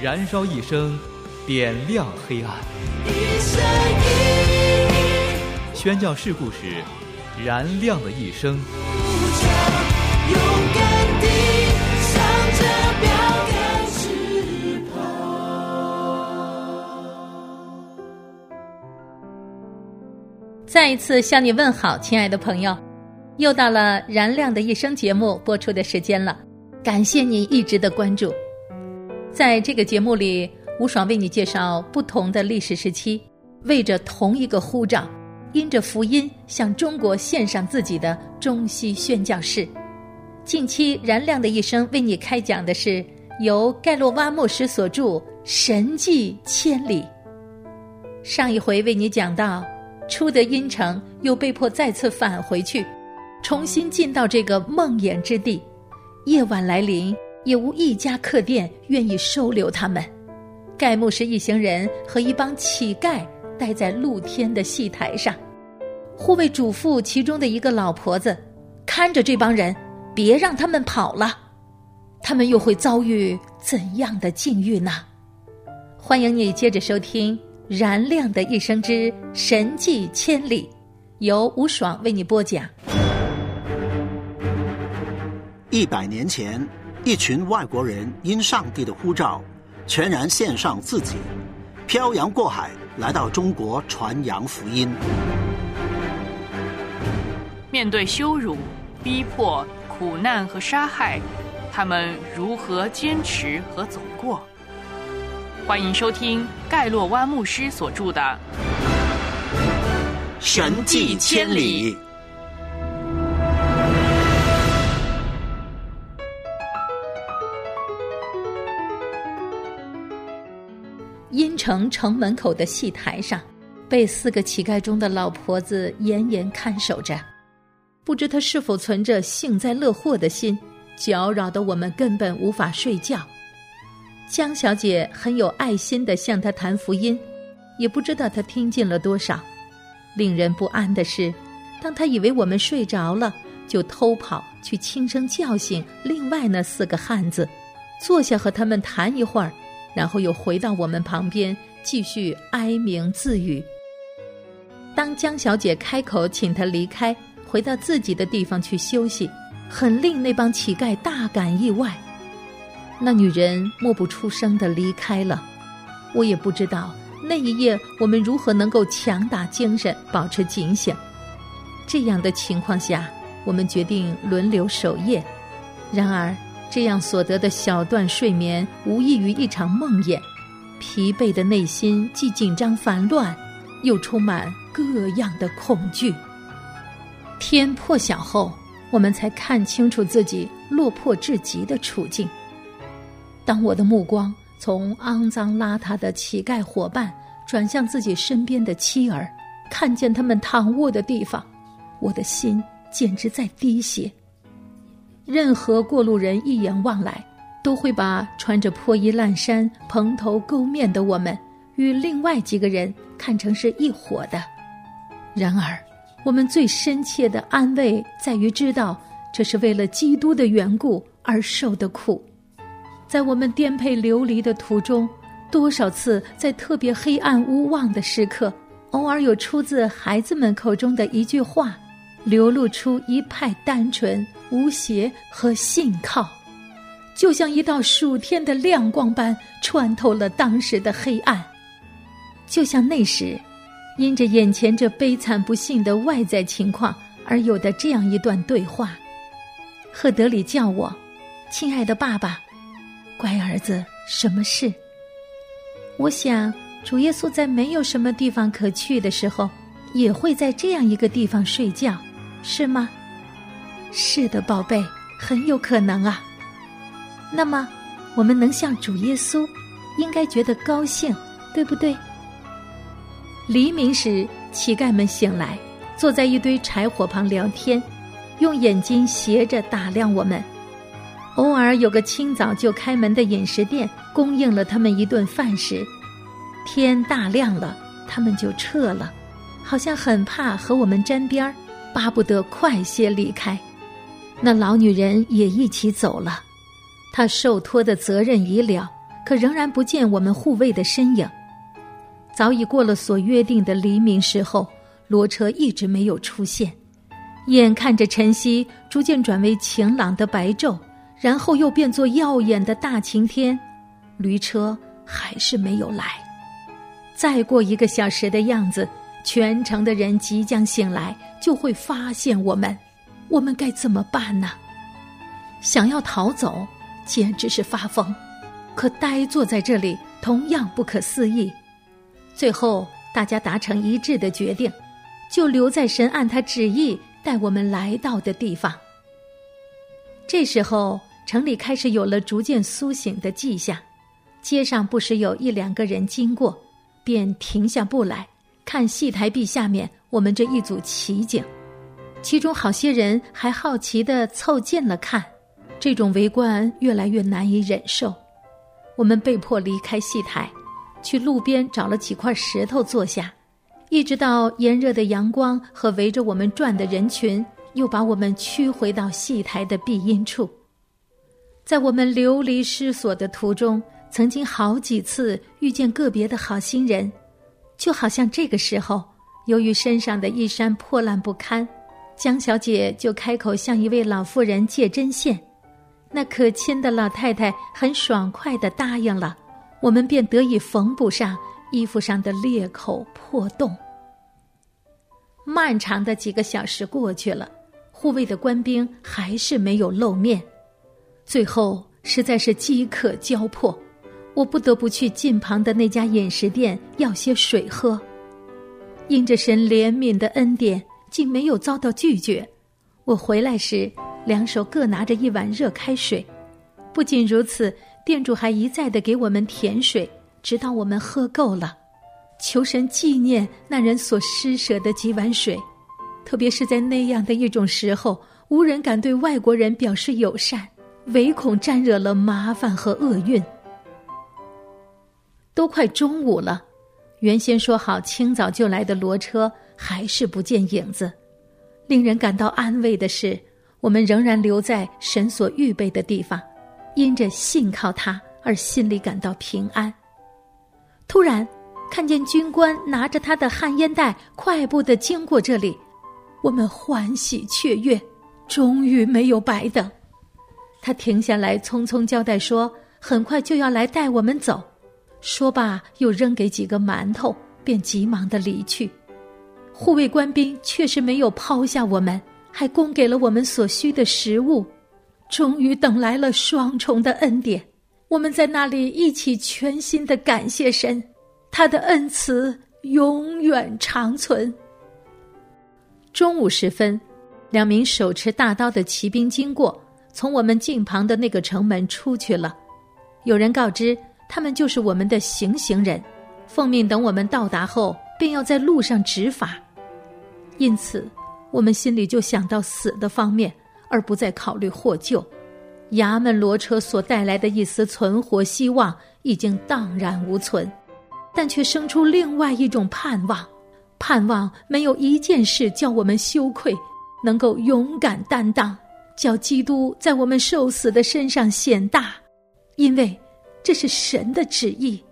燃烧一生，点亮黑暗。宣教事故时，燃亮的一生。再一次向你问好，亲爱的朋友，又到了《燃亮的一生》节目播出的时间了。感谢你一直的关注。在这个节目里，吴爽为你介绍不同的历史时期，为着同一个呼召，因着福音向中国献上自己的中西宣教士。近期《燃亮的一生》为你开讲的是由盖洛瓦牧师所著《神迹千里》。上一回为你讲到。出得阴城，又被迫再次返回去，重新进到这个梦魇之地。夜晚来临，也无一家客店愿意收留他们。盖牧师一行人和一帮乞丐待在露天的戏台上，护卫嘱咐其中的一个老婆子，看着这帮人，别让他们跑了。他们又会遭遇怎样的境遇呢？欢迎你接着收听。燃亮的一生之神迹千里，由吴爽为你播讲。一百年前，一群外国人因上帝的呼召，全然献上自己，漂洋过海来到中国传扬福音。面对羞辱、逼迫、苦难和杀害，他们如何坚持和走过？欢迎收听盖洛湾牧师所著的《神迹千里》。城城门口的戏台上，被四个乞丐中的老婆子严严看守着。不知他是否存着幸灾乐祸的心，搅扰的我们根本无法睡觉。江小姐很有爱心的向他谈福音，也不知道他听进了多少。令人不安的是，当他以为我们睡着了，就偷跑去轻声叫醒另外那四个汉子，坐下和他们谈一会儿，然后又回到我们旁边继续哀鸣自语。当江小姐开口请他离开，回到自己的地方去休息，很令那帮乞丐大感意外。那女人默不出声的离开了，我也不知道那一夜我们如何能够强打精神，保持警醒。这样的情况下，我们决定轮流守夜。然而，这样所得的小段睡眠无异于一场梦魇，疲惫的内心既紧张烦乱，又充满各样的恐惧。天破晓后，我们才看清楚自己落魄至极的处境。当我的目光从肮脏邋遢的乞丐伙伴转向自己身边的妻儿，看见他们躺卧的地方，我的心简直在滴血。任何过路人一眼望来，都会把穿着破衣烂衫、蓬头垢面的我们与另外几个人看成是一伙的。然而，我们最深切的安慰在于知道，这是为了基督的缘故而受的苦。在我们颠沛流离的途中，多少次在特别黑暗无望的时刻，偶尔有出自孩子们口中的一句话，流露出一派单纯、无邪和信靠，就像一道暑天的亮光般穿透了当时的黑暗。就像那时，因着眼前这悲惨不幸的外在情况而有的这样一段对话：赫德里叫我，亲爱的爸爸。乖儿子，什么事？我想，主耶稣在没有什么地方可去的时候，也会在这样一个地方睡觉，是吗？是的，宝贝，很有可能啊。那么，我们能像主耶稣，应该觉得高兴，对不对？黎明时，乞丐们醒来，坐在一堆柴火旁聊天，用眼睛斜着打量我们。偶尔有个清早就开门的饮食店，供应了他们一顿饭食。天大亮了，他们就撤了，好像很怕和我们沾边儿，巴不得快些离开。那老女人也一起走了，她受托的责任已了，可仍然不见我们护卫的身影。早已过了所约定的黎明时候，骡车一直没有出现。眼看着晨曦逐渐转为晴朗的白昼，然后又变作耀眼的大晴天，驴车还是没有来。再过一个小时的样子，全城的人即将醒来，就会发现我们。我们该怎么办呢？想要逃走，简直是发疯；可呆坐在这里，同样不可思议。最后，大家达成一致的决定，就留在神按他旨意带我们来到的地方。这时候，城里开始有了逐渐苏醒的迹象，街上不时有一两个人经过，便停下步来看戏台壁下面我们这一组奇景。其中好些人还好奇地凑近了看，这种围观越来越难以忍受，我们被迫离开戏台。去路边找了几块石头坐下，一直到炎热的阳光和围着我们转的人群，又把我们驱回到戏台的避阴处。在我们流离失所的途中，曾经好几次遇见个别的好心人，就好像这个时候，由于身上的衣衫破烂不堪，江小姐就开口向一位老妇人借针线，那可亲的老太太很爽快地答应了。我们便得以缝补上衣服上的裂口破洞。漫长的几个小时过去了，护卫的官兵还是没有露面。最后实在是饥渴交迫，我不得不去近旁的那家饮食店要些水喝。因着神怜悯的恩典，竟没有遭到拒绝。我回来时，两手各拿着一碗热开水。不仅如此。店主还一再的给我们甜水，直到我们喝够了。求神纪念那人所施舍的几碗水，特别是在那样的一种时候，无人敢对外国人表示友善，唯恐沾惹了麻烦和厄运。都快中午了，原先说好清早就来的骡车还是不见影子。令人感到安慰的是，我们仍然留在神所预备的地方。因着信靠他而心里感到平安。突然，看见军官拿着他的旱烟袋快步的经过这里，我们欢喜雀跃，终于没有白等。他停下来，匆匆交代说：“很快就要来带我们走。”说罢，又扔给几个馒头，便急忙的离去。护卫官兵确实没有抛下我们，还供给了我们所需的食物。终于等来了双重的恩典，我们在那里一起全心的感谢神，他的恩慈永远长存。中午时分，两名手持大刀的骑兵经过，从我们近旁的那个城门出去了。有人告知他们就是我们的行刑人，奉命等我们到达后，便要在路上执法。因此，我们心里就想到死的方面。而不再考虑获救，衙门骡车所带来的一丝存活希望已经荡然无存，但却生出另外一种盼望，盼望没有一件事叫我们羞愧，能够勇敢担当，叫基督在我们受死的身上显大，因为这是神的旨意。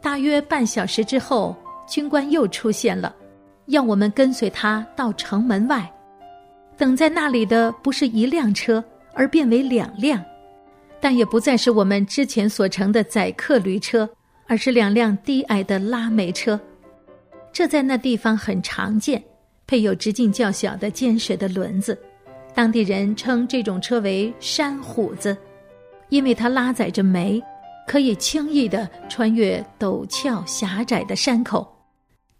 大约半小时之后，军官又出现了，要我们跟随他到城门外。等在那里的不是一辆车，而变为两辆，但也不再是我们之前所乘的载客驴车，而是两辆低矮的拉煤车。这在那地方很常见，配有直径较小的尖水的轮子。当地人称这种车为“山虎子”，因为它拉载着煤，可以轻易地穿越陡峭狭窄的山口。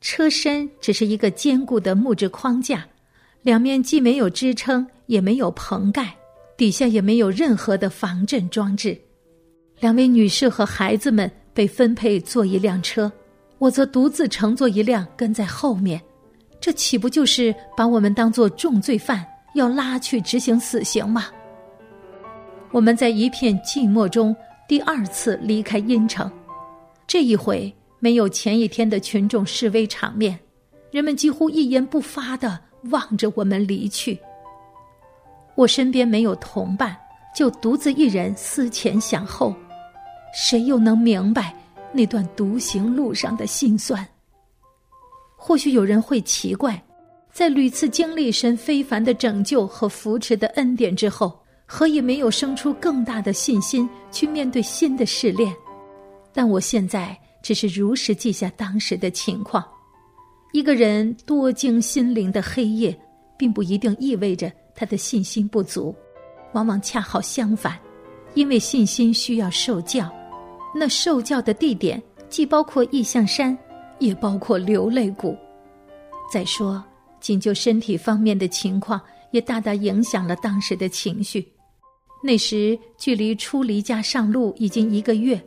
车身只是一个坚固的木质框架。两面既没有支撑，也没有棚盖，底下也没有任何的防震装置。两位女士和孩子们被分配坐一辆车，我则独自乘坐一辆跟在后面。这岂不就是把我们当作重罪犯，要拉去执行死刑吗？我们在一片寂寞中第二次离开阴城，这一回没有前一天的群众示威场面，人们几乎一言不发的望着我们离去。我身边没有同伴，就独自一人思前想后，谁又能明白那段独行路上的辛酸？或许有人会奇怪，在屡次经历神非凡的拯救和扶持的恩典之后，何以没有生出更大的信心去面对新的试炼？但我现在只是如实记下当时的情况。一个人多经心灵的黑夜，并不一定意味着他的信心不足，往往恰好相反，因为信心需要受教，那受教的地点既包括意象山。也包括流泪谷。再说，仅就身体方面的情况，也大大影响了当时的情绪。那时距离出离家上路已经一个月，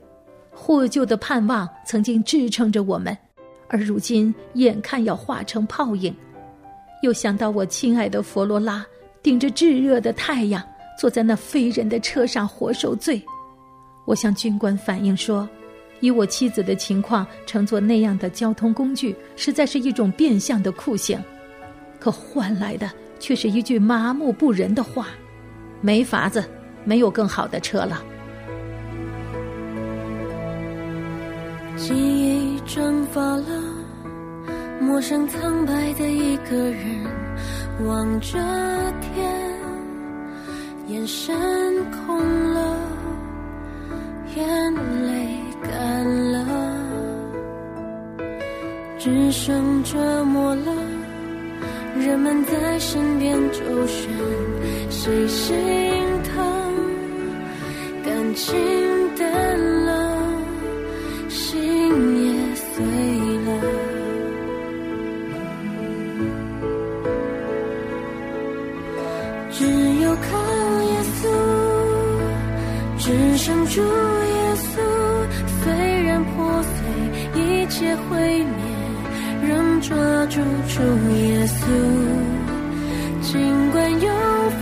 获救的盼望曾经支撑着我们，而如今眼看要化成泡影。又想到我亲爱的佛罗拉，顶着炙热的太阳，坐在那非人的车上活受罪。我向军官反映说。以我妻子的情况，乘坐那样的交通工具，实在是一种变相的酷刑，可换来的却是一句麻木不仁的话：“没法子，没有更好的车了。”记忆蒸发了，陌生苍白的一个人，望着天，眼神空了，眼泪。干了，只剩折磨了。人们在身边周旋，谁心疼？感情主耶稣，虽然破碎，一切。毁灭，仍抓住主耶稣。尽管有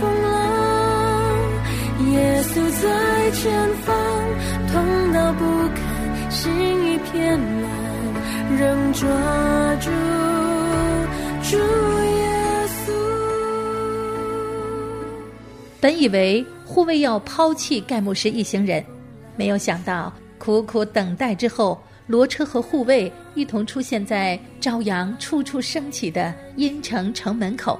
风浪，耶稣在前方，痛到不堪，心一片乱，仍抓住主耶稣。本以为护卫要抛弃盖牧师一行人，没有想到苦苦等待之后。罗车和护卫一同出现在朝阳处处升起的阴城城门口，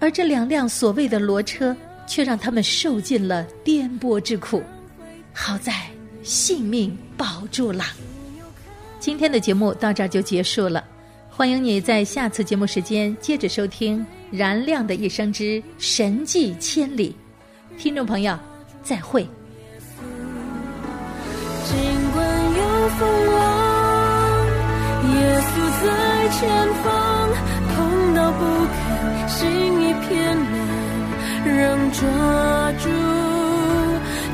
而这两辆所谓的罗车却让他们受尽了颠簸之苦。好在性命保住了。今天的节目到这儿就结束了，欢迎你在下次节目时间接着收听《燃亮的一生之神迹千里》。听众朋友，再会。尽管有风浪。耶稣在前方，痛到不堪，心一片乱，仍抓住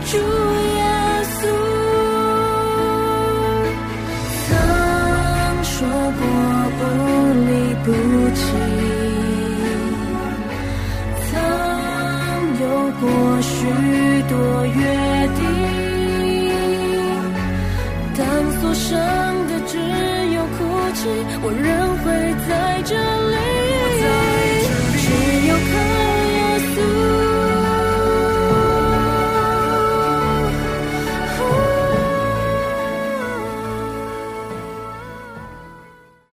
主耶稣。曾说过不许多约定，当所剩的只有哭泣。我仍会在这里。